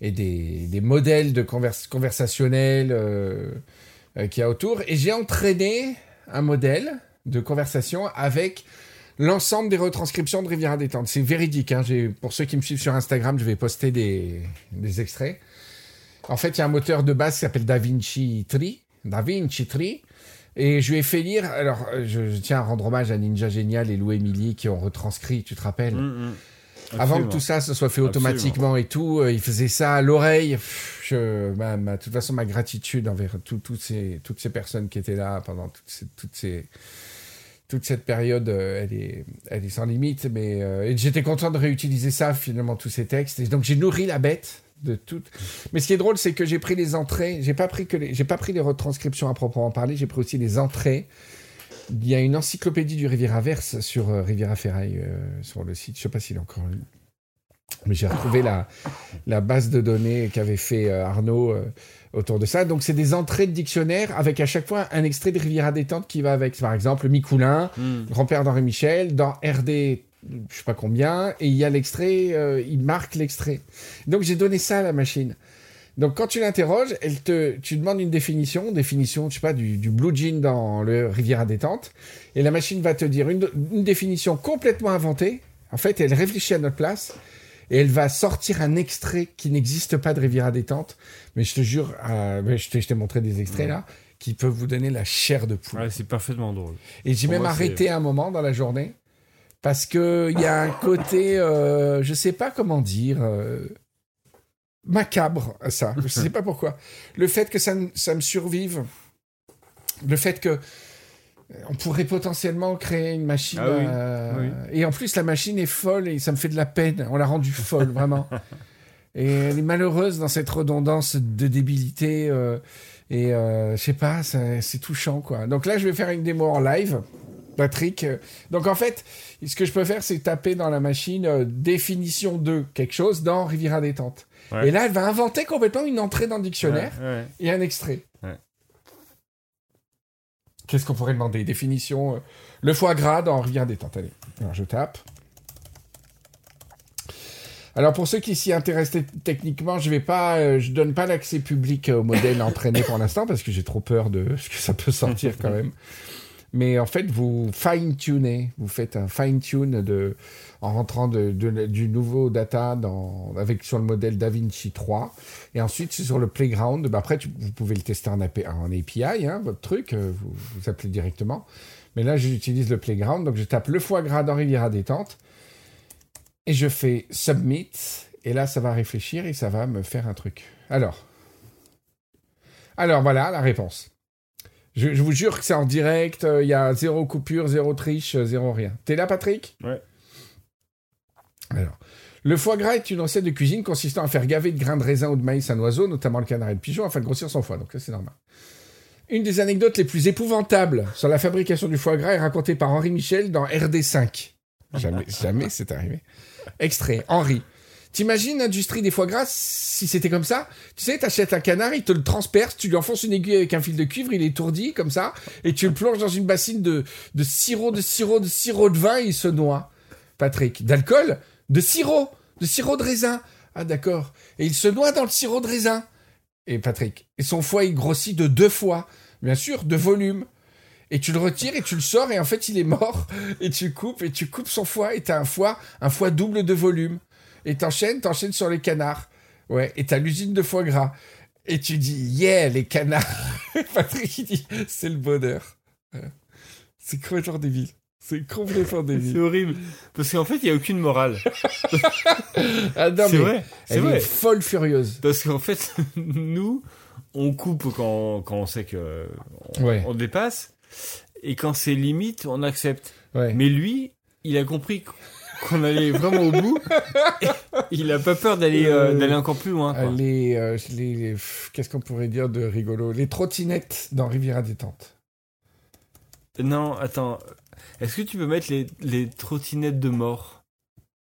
et des, des modèles de convers- conversationnels euh, euh, qu'il y a autour. Et j'ai entraîné un modèle de conversation avec l'ensemble des retranscriptions de Riviera détente. C'est véridique. Hein. Pour ceux qui me suivent sur Instagram, je vais poster des, des extraits. En fait, il y a un moteur de base qui s'appelle DaVinci Tree. DaVinci Tree. Et je lui ai fait lire. Alors, euh, je, tiens à rendre hommage à Ninja Génial et Lou Emily qui ont retranscrit, tu te rappelles? Hum, Avant que tout ça se soit fait Absolument. automatiquement et tout, euh, il faisait ça à l'oreille. Je, ma- de toute façon, ma gratitude envers tout- toutes ces, toutes ces personnes qui étaient là pendant toutes ces, toutes ces, toute cette période, euh, elle est, elle est sans limite. Mais euh, j'étais content de réutiliser ça finalement tous ces textes. Et donc j'ai nourri la bête de toutes. Mais ce qui est drôle, c'est que j'ai pris les entrées. J'ai pas pris que les, j'ai pas pris les retranscriptions à proprement parler. J'ai pris aussi les entrées. Il y a une encyclopédie du Riviera Verse sur euh, Riviera Ferraille euh, sur le site. Je sais pas s'il est encore lu. Mais j'ai retrouvé la, la base de données qu'avait fait euh, Arnaud autour de ça. Donc, c'est des entrées de dictionnaire avec à chaque fois un extrait de Riviera détente qui va avec. Par exemple, Micoulin, Hum. grand-père d'Henri Michel, dans RD, je sais pas combien, et il y a l'extrait, il marque l'extrait. Donc, j'ai donné ça à la machine. Donc, quand tu l'interroges, elle te, tu demandes une définition, définition, je sais pas, du, du blue jean dans le Riviera détente, et la machine va te dire une, une définition complètement inventée. En fait, elle réfléchit à notre place, et elle va sortir un extrait qui n'existe pas de Riviera détente. Mais je te jure, euh, je t'ai montré des extraits là, qui peuvent vous donner la chair de poule. Ouais, c'est parfaitement drôle. Et j'ai même moi, arrêté un moment dans la journée parce que il y a un côté, euh, je sais pas comment dire, euh, macabre à ça. Je sais pas pourquoi. Le fait que ça, me- ça me survive, le fait que euh, on pourrait potentiellement créer une machine. Ah oui, euh, oui. Et en plus, la machine est folle et ça me fait de la peine. On l'a rendue folle, vraiment. Et elle est malheureuse dans cette redondance de débilité. euh, et euh, je sais pas, c'est touchant, quoi. Donc là, je vais faire une démo en live. Patrick. Donc en fait, ce que je peux faire, c'est taper dans la machine définition de quelque chose dans Riviera détente. Ouais. Et là, elle va inventer complètement une entrée dans le dictionnaire Ouais, et un extrait. Qu'est-ce qu'on pourrait demander? Définition. euh, le foie gras dans Rivière détente. Allez, alors je tape. Alors pour ceux qui s'y intéressent te- techniquement, je vais pas, euh, je donne pas l'accès public au modèle entraîné pour l'instant parce que j'ai trop peur de ce que ça peut sortir quand même. Mais en fait, vous fine-tunez, vous faites un fine-tune de, en rentrant de, du nouveau data avec, sur le modèle DaVinci 3. Et ensuite, c'est sur le Playground. Ben après, vous pouvez le tester en, en API, hein, votre truc, euh, vous, vous appelez directement. Mais là, j'utilise le Playground, donc je tape le foie gras dans Riviera détente. Et je fais Submit. Et là, ça va réfléchir et ça va me faire un truc. Alors. Alors, voilà la réponse. Je, je vous jure que c'est en direct. euh, Il y a zéro coupure, zéro triche, euh, zéro rien. T'es là, Patrick? Ouais. Alors. Le foie gras est une recette de cuisine consistant à faire gaver de grains de raisin ou de maïs un oiseau, notamment le canard et le pigeon, afin de grossir son foie. Donc ça, c'est normal. Une des anecdotes les plus épouvantables sur la fabrication du foie gras est racontée par Henri Michel dans RD5. Jamais, jamais c'est arrivé. Extrait, Henri. T'imagines l'industrie des foie gras si c'était comme ça? Tu sais, t'achètes un canard, il te le transperce, tu lui enfonces une aiguille avec un fil de cuivre, il est étourdi comme ça, et tu le plonges dans une bassine de, de sirop, de sirop, de sirop de vin, et il se noie. Patrick, d'alcool? De sirop De sirop de raisin Ah d'accord. Et il se noie dans le sirop de raisin. Et Patrick, et son foie il grossit de deux fois, bien sûr, de volume. Et tu le retires et tu le sors et en fait il est mort. Et tu coupes et tu coupes son foie et t'as un foie, un foie double de volume. Et t'enchaînes, t'enchaînes sur les canards. Ouais, et t'as l'usine de foie gras. Et tu dis, yeah, les canards. Patrick, il dit, c'est le bonheur. C'est complètement débile. C'est complètement C'est débile. horrible. Parce qu'en fait, il n'y a aucune morale. Ah non, C'est mais vrai. C'est vrai. est folle furieuse. Parce qu'en fait, nous, on coupe quand, quand on sait que on, Ouais. on dépasse. Et quand c'est limite, on accepte. Ouais. Mais lui, il a compris qu'on allait vraiment au bout. il a pas peur d'aller euh, Euh, d'aller encore plus loin. quoi. Euh, les, euh, les, pff, qu'est-ce qu'on pourrait dire de rigolo? Les trottinettes dans Riviera détente. Non, attends. Est-ce que tu peux mettre les, les trottinettes de mort?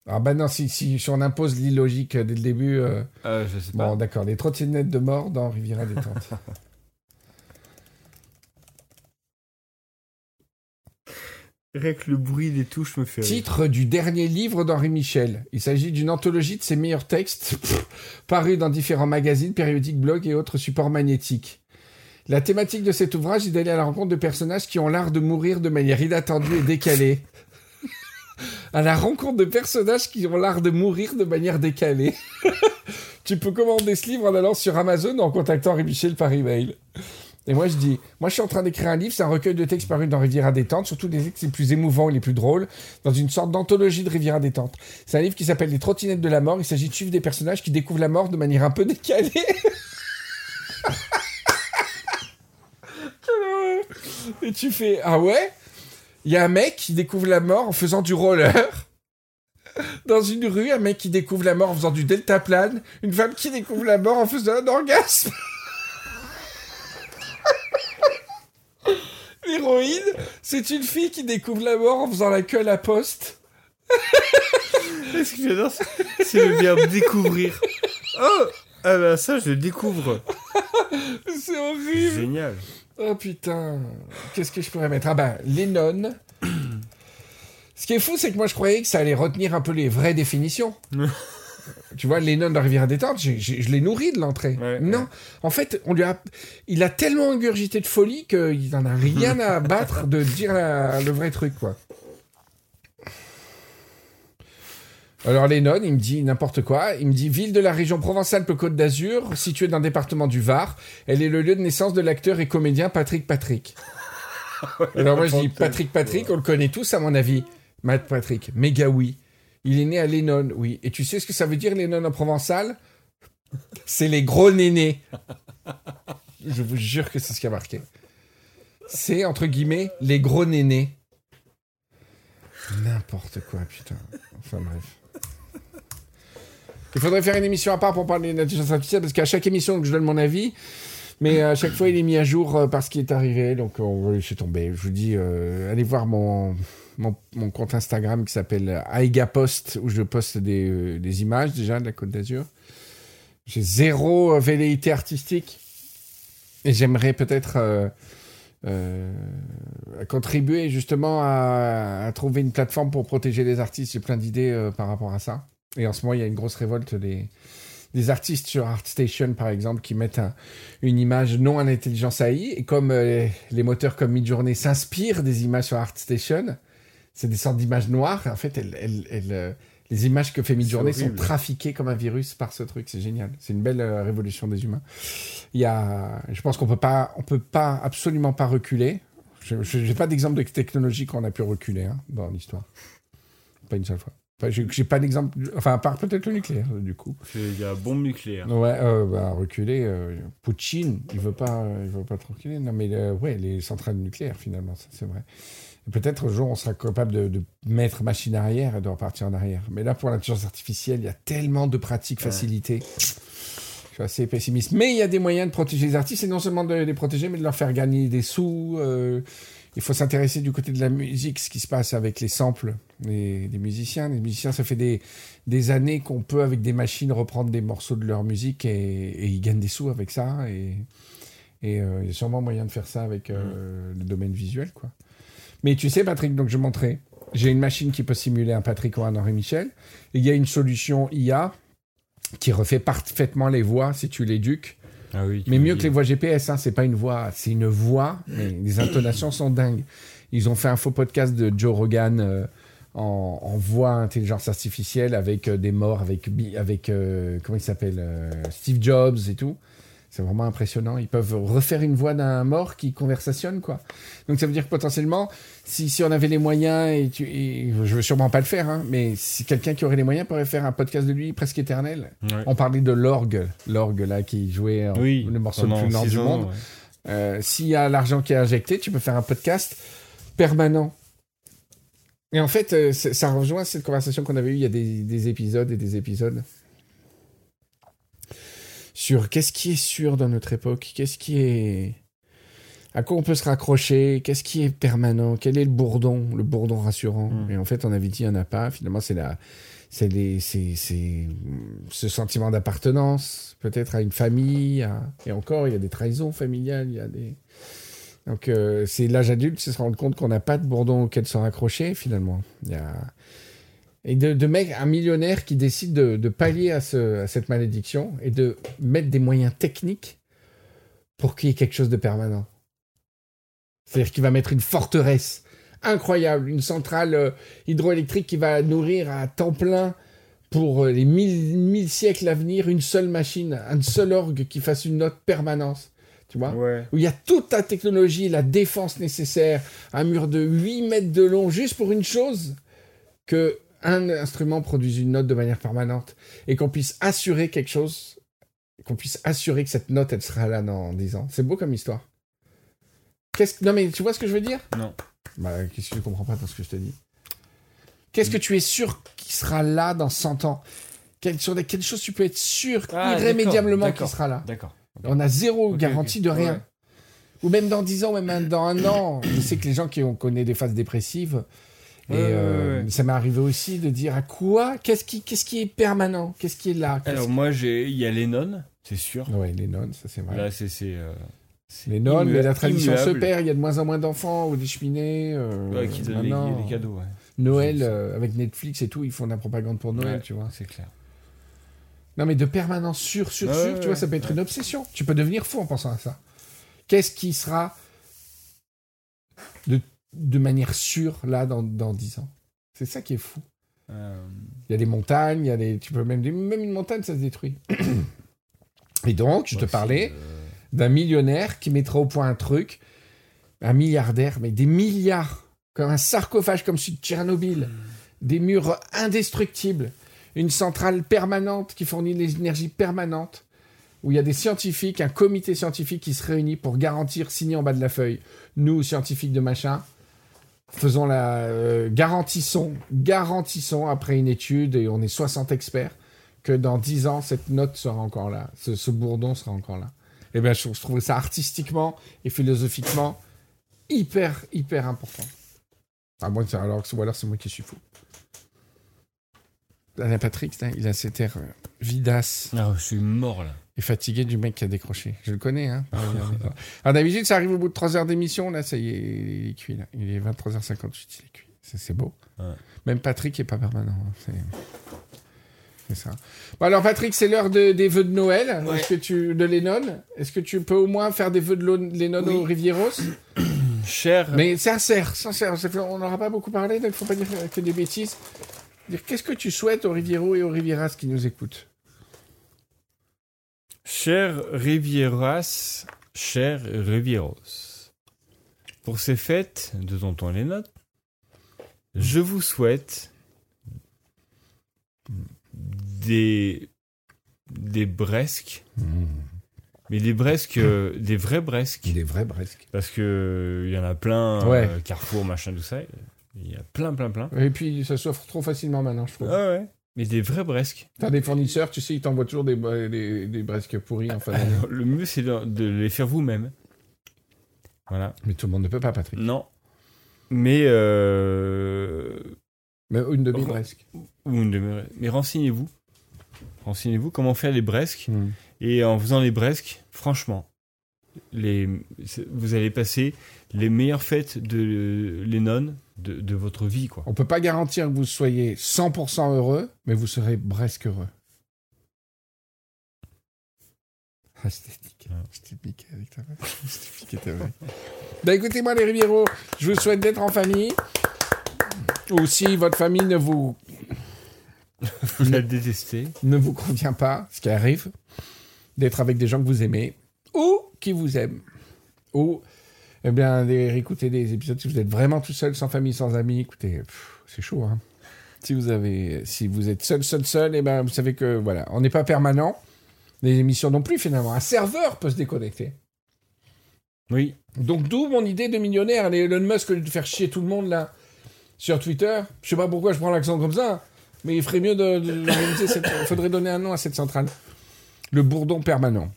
Ah bah non, si, si, si on impose l'illogique dès le début. euh, euh, Je sais pas. Bon, d'accord, les trottinettes de mort dans Riviera détente. Rien que le bruit des touches me fait rire. Titre du dernier livre d'Henri Michel. Il s'agit d'une anthologie de ses meilleurs textes, parus dans différents magazines, périodiques, blogs et autres supports magnétiques. La thématique de cet ouvrage est d'aller à la rencontre de personnages qui ont l'art de mourir de manière inattendue et décalée. à la rencontre de personnages qui ont l'art de mourir de manière décalée. tu peux commander ce livre en allant sur Amazon ou en contactant Henri Michel par email. Et moi, je dis, moi, je suis en train d'écrire un livre, c'est un recueil de textes paru dans Rivière à détente, surtout des textes les plus émouvants et les plus drôles, dans une sorte d'anthologie de Rivière à détente. C'est un livre qui s'appelle Les trottinettes de la mort. Il s'agit de suivre des personnages qui découvrent la mort de manière un peu décalée. Et tu fais, ah ouais? Il y a un mec qui découvre la mort en faisant du roller. Dans une rue, un mec qui découvre la mort en faisant du deltaplane. Une femme qui découvre la mort en faisant un orgasme. L'héroïne, c'est une fille qui découvre la mort en faisant la queue à la poste. Ce que j'adore, c'est- c'est le verbe découvrir? Oh Ah bah ça, je le découvre. C'est horrible. Génial. Oh putain. Qu'est-ce que je pourrais mettre? Ah ben, Lennon. Ce qui est fou, c'est que moi je croyais que ça allait retenir un peu les vraies définitions. tu vois, Lennon de Rivière à détente, j'ai- j'ai- je l'ai nourri de l'entrée. Ouais, non, ouais. en fait, on lui a, il a tellement ingurgité de folie qu'il n'en a rien à battre de dire la- le vrai truc, quoi. Alors Lennon, il me dit n'importe quoi. Il me dit ville de la région Provence-Alpes-Côte d'Azur, située dans le département du Var. Elle est le lieu de naissance de l'acteur et comédien Patrick Patrick. Alors moi je dis Patrick Patrick, on le connaît tous à mon avis. Matt Patrick, méga oui. Il est né à Lennon, oui. Et tu sais ce que ça veut dire Lennon en provençal? C'est les gros nénés. Je vous jure que c'est ce qui a marqué. C'est entre guillemets les gros nénés. N'importe quoi, putain. Enfin bref. Il faudrait faire une émission à part pour parler de l'intelligence artificielle parce qu'à chaque émission que je donne mon avis, mais à chaque fois il est mis à jour euh, par ce qui est arrivé, donc on va laisser tomber. Je vous dis, euh, allez voir mon, compte Instagram qui s'appelle Aiga Post où je poste des, euh, images déjà de la Côte d'Azur. J'ai zéro velléité artistique et j'aimerais peut-être contribuer justement à, trouver une plateforme pour protéger les artistes. J'ai plein d'idées par rapport à ça. Et en ce moment, il y a une grosse révolte des, des artistes sur ArtStation, par exemple, qui mettent un- une image non en intelligence AI. Et comme euh, les moteurs comme Midjourney s'inspirent des images sur ArtStation, c'est des sortes d'images noires. En fait, elles, elles- elles, euh, les images que fait Midjourney sont trafiquées comme un virus par ce truc. C'est génial. C'est une belle euh, révolution des humains. Il y a, je pense qu'on peut pas, on peut pas absolument pas reculer. Je n'ai pas d'exemple de technologie qu'on a pu reculer hein, dans l'histoire. Pas une seule fois. Enfin, j'ai pas d'exemple, enfin, à part peut-être le nucléaire, du coup. Il y a bombe nucléaire. Ouais, euh, bah, reculer, euh, Poutine, il veut pas, euh, il veut pas trop reculer. Non, mais euh, ouais, les centrales nucléaires, finalement, ça, c'est vrai. Peut-être un jour, on sera capable de, de mettre machine arrière et de repartir en arrière. Mais là, pour l'intelligence artificielle, il y a tellement de pratiques Ouais. facilitées. Je suis assez pessimiste. Mais il y a des moyens de protéger les artistes, et non seulement de les protéger, mais de leur faire gagner des sous. euh, il faut s'intéresser du côté de la musique, ce qui se passe avec les samples des, des musiciens. Les musiciens, ça fait des, des années qu'on peut, avec des machines, reprendre des morceaux de leur musique et, et ils gagnent des sous avec ça. Et, et euh, il y a sûrement moyen de faire ça avec euh, le domaine visuel, quoi. Mais tu sais, Patrick, donc je montrais, j'ai une machine qui peut simuler un Patrick ou un Henri Michel. Et il y a une solution IA qui refait parfaitement les voix si tu l'éduques. Ah oui. Mais mieux que les voix GPS, hein, c'est pas une voix, c'est une voix, mais les intonations sont dingues. Ils ont fait un faux podcast de Joe Rogan euh, en, en voix intelligence artificielle avec euh, des morts, avec, avec euh, comment il s'appelle, Steve Jobs et tout. C'est vraiment impressionnant. Ils peuvent refaire une voix d'un mort qui conversationne, quoi. Donc ça veut dire que potentiellement, si, si on avait les moyens, et, tu, et je veux sûrement pas le faire, hein, mais si quelqu'un qui aurait les moyens pourrait faire un podcast de lui presque éternel. Ouais. On parlait de l'orgue, l'orgue là qui jouait en- Oui, le morceau le plus nord du ans, monde. ouais. Euh, S'il y a l'argent qui est injecté, tu peux faire un podcast permanent. Et en fait, euh, ça rejoint cette conversation qu'on avait eue il y a des, des épisodes et des épisodes sur qu'est-ce qui est sûr dans notre époque, qu'est-ce qui est... À quoi on peut se raccrocher Qu'est-ce qui est permanent Quel est le bourdon Le bourdon rassurant Mm. Et en fait, on avait dit il n'y en a pas. Finalement, c'est la, c'est les, c'est, c'est ce sentiment d'appartenance, peut-être à une famille. à- Et encore, il y a des trahisons familiales. Il y a des. Donc, euh, c'est l'âge adulte, c'est se rendre compte qu'on n'a pas de bourdon auquel se raccrocher finalement. Il y a et de, de mec, un millionnaire qui décide de, de pallier à, ce, à cette malédiction et de mettre des moyens techniques pour qu'il y ait quelque chose de permanent. C'est-à-dire qu'il va mettre une forteresse incroyable. Une centrale euh, hydroélectrique qui va nourrir à temps plein pour euh, les mille, mille siècles à venir une seule machine, un seul orgue qui fasse une note permanence. Tu vois Ouais. Où il y a toute la technologie, la défense nécessaire, un mur de 8 mètres de long, juste pour une chose, que un instrument produise une note de manière permanente et qu'on puisse assurer quelque chose, qu'on puisse assurer que cette note, elle sera là dans 10 ans. C'est beau comme histoire. Qu'est-ce que... Non mais tu vois ce que je veux dire? Non. Bah, qu'est-ce que tu comprends pas dans ce que je te dis Qu'est-ce que tu es sûr qui sera là dans 100 ans? Quelle, Sur quelle chose tu peux être sûr Ah, irrémédiablement qu'il sera là? D'accord. On a zéro garantie de rien. Ouais. Ou même dans 10 ans, ou même dans un an. Je sais que les gens qui ont connu des phases dépressives, et euh, ouais. ça m'est arrivé aussi de dire à quoi? Qu'est-ce qui, qu'est-ce qui est permanent? Qu'est-ce qui est là? Qu'est-ce Alors moi, j'ai, il y a Lennon, c'est sûr. Ouais, les nonnes, ça c'est vrai. Là, c'est, c'est, euh, c'est les nonnes, immu- mais la tradition se immuable. perd. Il y a de moins en moins d'enfants ou des cheminées. euh, Ouais, qui donnent les, maintenant. les cadeaux, ouais. Noël, euh, avec Netflix et tout, ils font de la propagande pour Noël, Ouais, tu vois. C'est clair. Non, mais de permanence sûr, sûr, Ouais, sûr, ouais, tu vois, ouais. ça peut être une obsession. Tu peux devenir fou en pensant à ça. Qu'est-ce qui sera de, manière sûre là dans, dans 10 ans C'est ça qui est fou. Euh, Il y a des montagnes, il y a des, tu peux même, même une montagne, ça se détruit. Et donc, je te parlais d'un millionnaire qui mettra au point un truc, un milliardaire, mais des milliards, comme un sarcophage comme celui de Tchernobyl, des murs indestructibles, une centrale permanente qui fournit l'énergie permanente, où il y a des scientifiques, un comité scientifique qui se réunit pour garantir, signer en bas de la feuille, nous, scientifiques de machin, faisons la, euh, garantissons, garantissons après une étude, et on est 60 experts, que dans 10 ans, cette note sera encore là, ce, ce bourdon sera encore là. Eh bien, je, je trouve ça artistiquement et philosophiquement hyper, hyper important. À moins que alors, ou c'est moi qui suis fou. Alain Patrick, il a cet air euh, vidasse Ah, je suis mort là. Et fatigué du mec qui a décroché. Je le connais, hein. Alors d'habitude, ça arrive au bout de 3 heures d'émission, là, ça y est, il est cuit, là. Il est 23h58, il est cuit. C'est beau. Ouais. Même Patrick est pas permanent. hein. C'est... C'est ça. Bon, alors, Patrick, c'est l'heure de- des vœux de Noël. Ouais. Est-ce que tu, de Lennon. Est-ce que tu peux au moins faire des vœux de Lennon Oui. au Rivieros Cher. Mais sincère, sincère. On n'aura pas beaucoup parlé, donc il faut pas dire que des bêtises. Dire qu'est-ce que tu souhaites aux Riviero et aux Rivieras qui nous écoutent? Cher Rivieras, cher Rivieros, pour ces fêtes de Tonton Lennon, je vous souhaite des des bresques, mais des bresques, euh, des vrais bresques, Il est vrai, presque. parce que euh, il y en a plein, Ouais. euh, Carrefour, machin, tout ça, il y a plein, plein, plein. Et puis, ça s'offre trop facilement maintenant, je trouve. Ah ouais, mais des vrais bresques. T'as des fournisseurs, tu sais, ils t'envoient toujours des, des, des bresques pourris en. Alors, le mieux c'est de, de les faire vous-même. Voilà. Mais tout le monde ne peut pas, Patrick. Non. Mais euh, Mais une demi-bresque. ou une demi- mais renseignez-vous. Renseignez-vous comment faire les bresques Hmm. et en faisant les bresques, franchement, les vous allez passer les meilleures fêtes de Lennon de, de votre vie quoi. On peut pas garantir que vous soyez 100% heureux, mais vous serez presque heureux. Ah, je t'ai piqué. T'ai piqué avec ta t'ai piqué ta voix. Bah écoutez-moi les Rivieros, je vous souhaite d'être en famille. Ou si votre famille ne vous, Vous la détestez. ne vous convient pas, ce qui arrive, d'être avec des gens que vous aimez ou qui vous aiment. Ou, eh bien, d'écouter des épisodes si vous êtes vraiment tout seul, sans famille, sans amis. Écoutez, c'est chaud, hein. Si vous avez, si vous êtes seul, seul, seul, eh ben, vous savez que, voilà, on n'est pas permanent. Les émissions non plus, finalement. Un serveur peut se déconnecter. Oui. Donc, d'où mon idée de millionnaire. Les Elon Musk, au lieu de faire chier tout le monde, là, sur Twitter. Je sais pas pourquoi je prends l'accent comme ça, mais il ferait mieux de, cette... Faudrait donner un nom à cette centrale. Le bourdon permanent.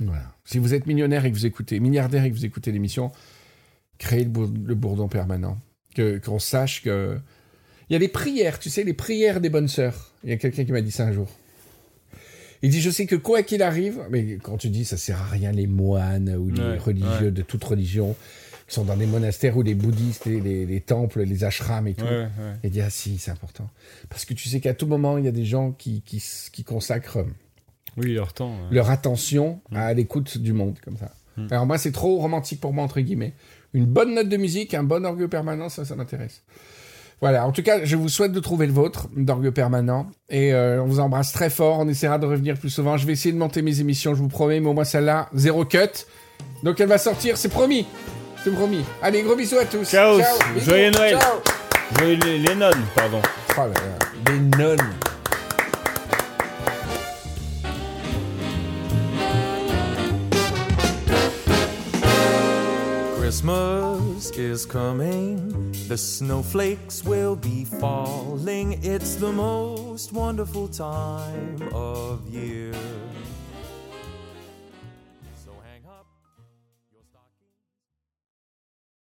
Voilà. Si vous êtes millionnaire et que vous écoutez, milliardaire et que vous écoutez l'émission, créez le, bour- le bourdon permanent. Que, qu'on sache que... Il y a les prières, tu sais, les prières des bonnes sœurs. Il y a quelqu'un qui m'a dit ça un jour. Il dit, je sais que quoi qu'il arrive, mais quand tu dis ça sert à rien, les moines ou les Ouais, religieux ouais. de toute religion, qui sont dans des monastères ou les bouddhistes, les, les- les temples, les ashrams et tout. Ouais. Il dit, ah si, c'est important. Parce que tu sais qu'à tout moment, il y a des gens qui, qui, consacrent Oui, leur temps. ouais. leur attention à l'écoute du monde, comme ça. Alors moi, c'est trop romantique pour moi, entre guillemets. Une bonne note de musique, un bon orgue permanent, ça, ça m'intéresse. Voilà, en tout cas, je vous souhaite de trouver le vôtre, d'orgue permanent. Et euh, on vous embrasse très fort, on essaiera de revenir plus souvent. Je vais essayer de monter mes émissions, je vous promets, mais au moins celle-là, zéro cut. Donc elle va sortir, c'est promis. C'est promis. Allez, gros bisous à tous. Ciao, joyeux Noël. Ciao. Joyeux les, les nonnes, pardon. Oh là là, des nonnes. Christmas is coming, the snowflakes will be falling. It's the most wonderful time of year.